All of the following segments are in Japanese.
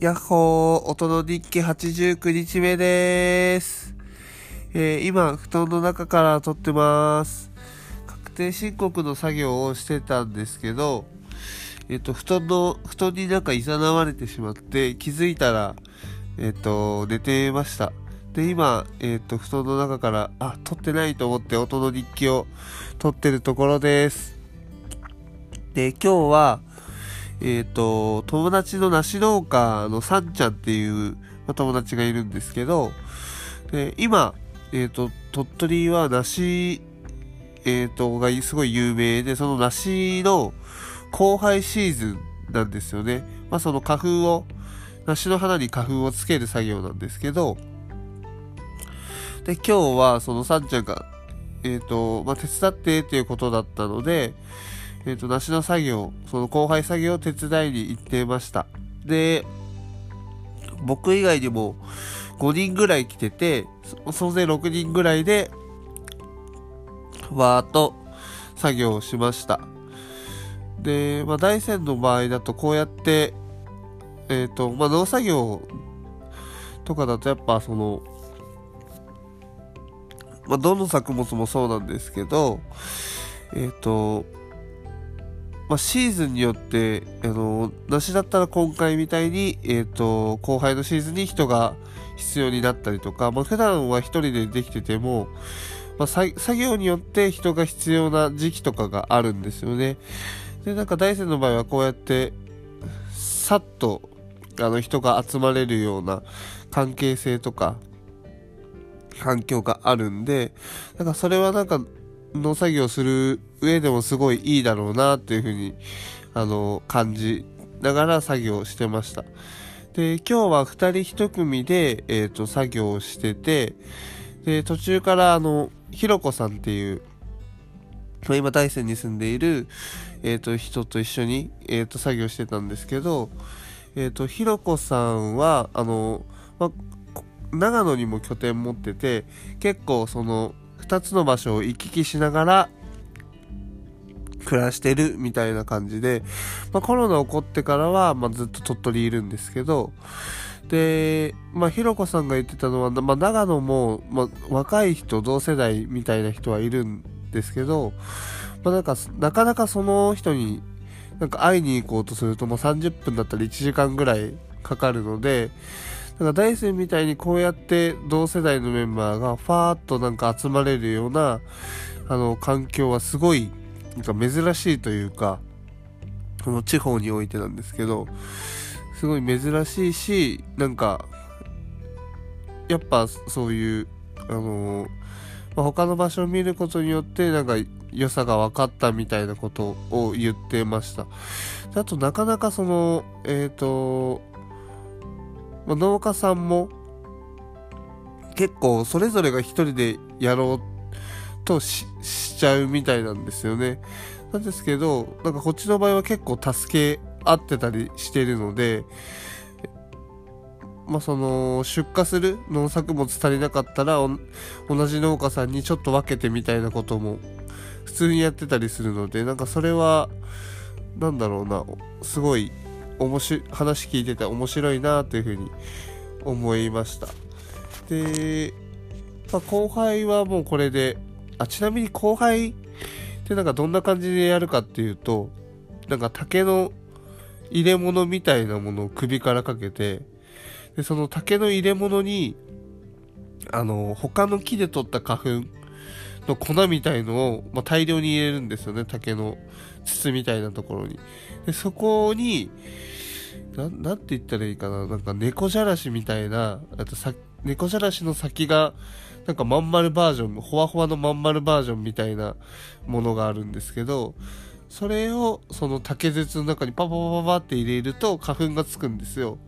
やっほー、音の日記89日目でーす。えー、今、布団の中から撮ってます。確定申告の作業をしてたんですけど、えっ、ー、と、布団の、布団になんか誘われてしまって、気づいたら、えっ、ー、と、寝てました。で、今、えっ、と、布団の中から、あ、撮ってないと思って音の日記を撮ってるところです。で、今日は、えっ、ー、と、友達の梨農家のさんちゃんっていう、友達がいるんですけど、で今、えっ、ー、と、鳥取は梨、えっ、ー、と、がすごい有名で、その梨の交配シーズンなんですよね。まあ、その花粉を、梨の花に花粉をつける作業なんですけど、で、今日はそのさんちゃんが、えっ、と、まあ、手伝ってっていうことだったので、えっ、ー、と、梨の作業、その後輩作業を手伝いに行ってました。で、僕以外にも5人ぐらい来てて、総勢6人ぐらいで、わーっと作業をしました。で、まあ、大山の場合だとこうやって、えっ、ー、と、まあ、農作業とかだとやっぱその、まあ、どの作物もそうなんですけど、えっ、ー、と、まあ、シーズンによって、あの、梨だったら今回みたいに、えっ、ー、と、後輩のシーズンに人が必要になったりとか、まあ、普段は一人でできてても、まあ、作業によって人が必要な時期とかがあるんですよね。で、なんか大山の場合はこうやって、さっと、あの、人が集まれるような関係性とか、環境があるんで、なんかそれはなんか農作業する上でもすごいいいだろうなっていうふうに、あの、感じながら作業してました。で、今日は二人一組で、えっ、ー、と、作業をしてて、で、途中からあの、ひろこさんっていう、今大山に住んでいる、えっ、ー、と、人と一緒に、えっ、ー、と、作業してたんですけど、えっ、と、ひろこさんは、あの、ま、長野にも拠点持ってて、結構その、2つの場所を行き来しながら暮らしてるみたいな感じで、まあ、コロナ起こってからは、まあ、ずっと鳥取いるんですけど、で、まあ、ひろこさんが言ってたのは、まあ、長野も、まあ、若い人、同世代みたいな人はいるんですけど、まあ、なんか、なかなかその人に、なんか会いに行こうとすると、もう30分だったら1時間ぐらいかかるので、なんか大山みたいにこうやって同世代のメンバーがファーッとなんか集まれるような、あの、環境はすごい、なんか珍しいというか、この地方においてなんですけど、すごい珍しいし、なんか、やっぱそういう、あのまあ、他の場所を見ることによって、なんか良さが分かったみたいなことを言ってました。あと、なかなかその、えっ、ー、と、まあ、農家さんも結構それぞれが一人でやろうとしちゃうみたいなんですよね。なんですけど、なんかこっちの場合は結構助け合ってたりしてるので、まあ、その出荷する農作物足りなかったら同じ農家さんにちょっと分けてみたいなことも普通にやってたりするのでなんかそれはなんだろうなすごい面白話聞いてて面白いなというふうに思いました。で、まあ、後輩はもうこれであちなみに後輩ってなんかどんな感じでやるかっていうとなんか竹の入れ物みたいなものを首からかけてでその竹の入れ物にあの他の木で取った花粉の粉みたいのを、まあ、大量に入れるんですよね竹の筒みたいなところにでそこにな、なんて言ったらいいかな。なんか猫じゃらしみたいな、あとさ、猫じゃらしの先が、なんかまん丸バージョン、ほわほわのまん丸バージョンみたいなものがあるんですけど、それをその竹筒の中にパパパパパって入れると花粉がつくんですよ。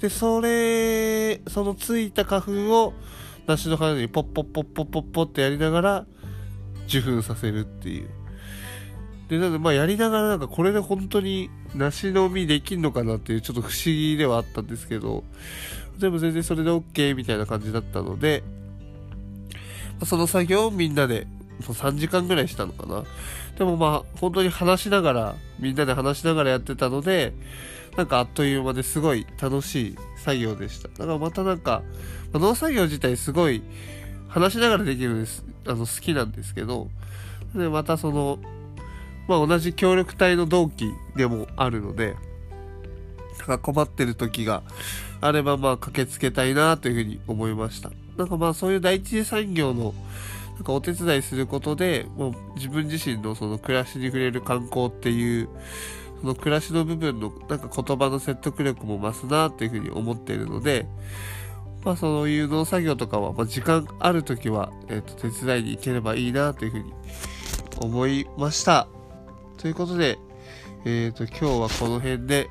で、それ、そのついた花粉を梨の花にポッポッポッポッポッポッってやりながら受粉させるっていう。で、なんでまあやりながらなんかこれで本当に梨の実できんのかなっていうちょっと不思議ではあったんですけど、でも全然それで OK みたいな感じだったので、その作業をみんなで3時間ぐらいしたのかな。でもまあ本当に話しながら、みんなで話しながらやってたので、なんかあっという間ですごい楽しい作業でした。だからまたなんか、まあ、農作業自体すごい話しながらできるんです、あの好きなんですけど、で、またその、まあ同じ協力隊の同期でもあるので、なんか困ってる時があればまあ駆けつけたいなというふうに思いました。なんかまあそういう第一次産業のなんかお手伝いすることで、もう自分自身のその暮らしに触れる観光っていう、その暮らしの部分のなんか言葉の説得力も増すなっていうふうに思っているので、まあそういう農作業とかは、まあ、時間ある時は、えっ、ー、と、手伝いに行ければいいなというふうに思いました。ということで、えっ、ー、と、今日はこの辺で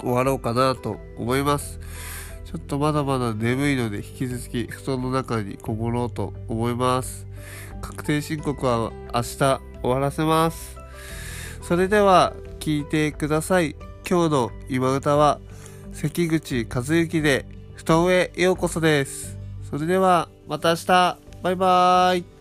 終わろうかなと思います。ちょっとまだまだ眠いので引き続き布団の中にこもろうと思います。確定申告は明日終わらせます。それでは聞いてください。今日の今歌は関口和幸で布団へようこそです。それではまた明日バイバーイ